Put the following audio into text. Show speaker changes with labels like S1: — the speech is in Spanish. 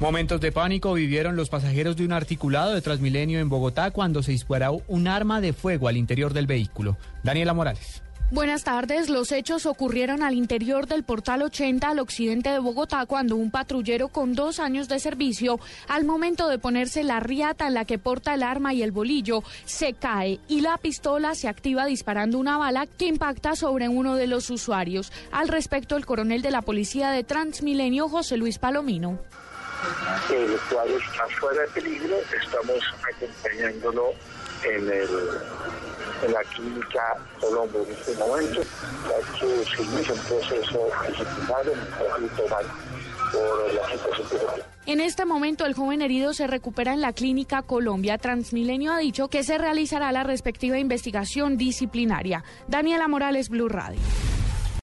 S1: Momentos de pánico vivieron los pasajeros de un articulado de Transmilenio en Bogotá cuando se disparó un arma de fuego al interior del vehículo. Daniela Morales.
S2: Buenas tardes. Los hechos ocurrieron al interior del portal 80 al occidente de Bogotá cuando un patrullero con dos años de servicio, al momento de ponerse la riata en la que porta el arma y el bolillo, se cae y la pistola se activa disparando una bala que impacta sobre uno de los usuarios. Al respecto, el coronel de la policía de Transmilenio, José Luis Palomino.
S3: El usuario está fuera de peligro, estamos acompañándolo en el en la clínica Colombo en este momento, ya que se un proceso disciplinario el conflicto por la situación
S2: En este momento el joven herido se recupera en la clínica Colombia. Transmilenio ha dicho que se realizará la respectiva investigación disciplinaria. Daniela Morales, Blue Radio.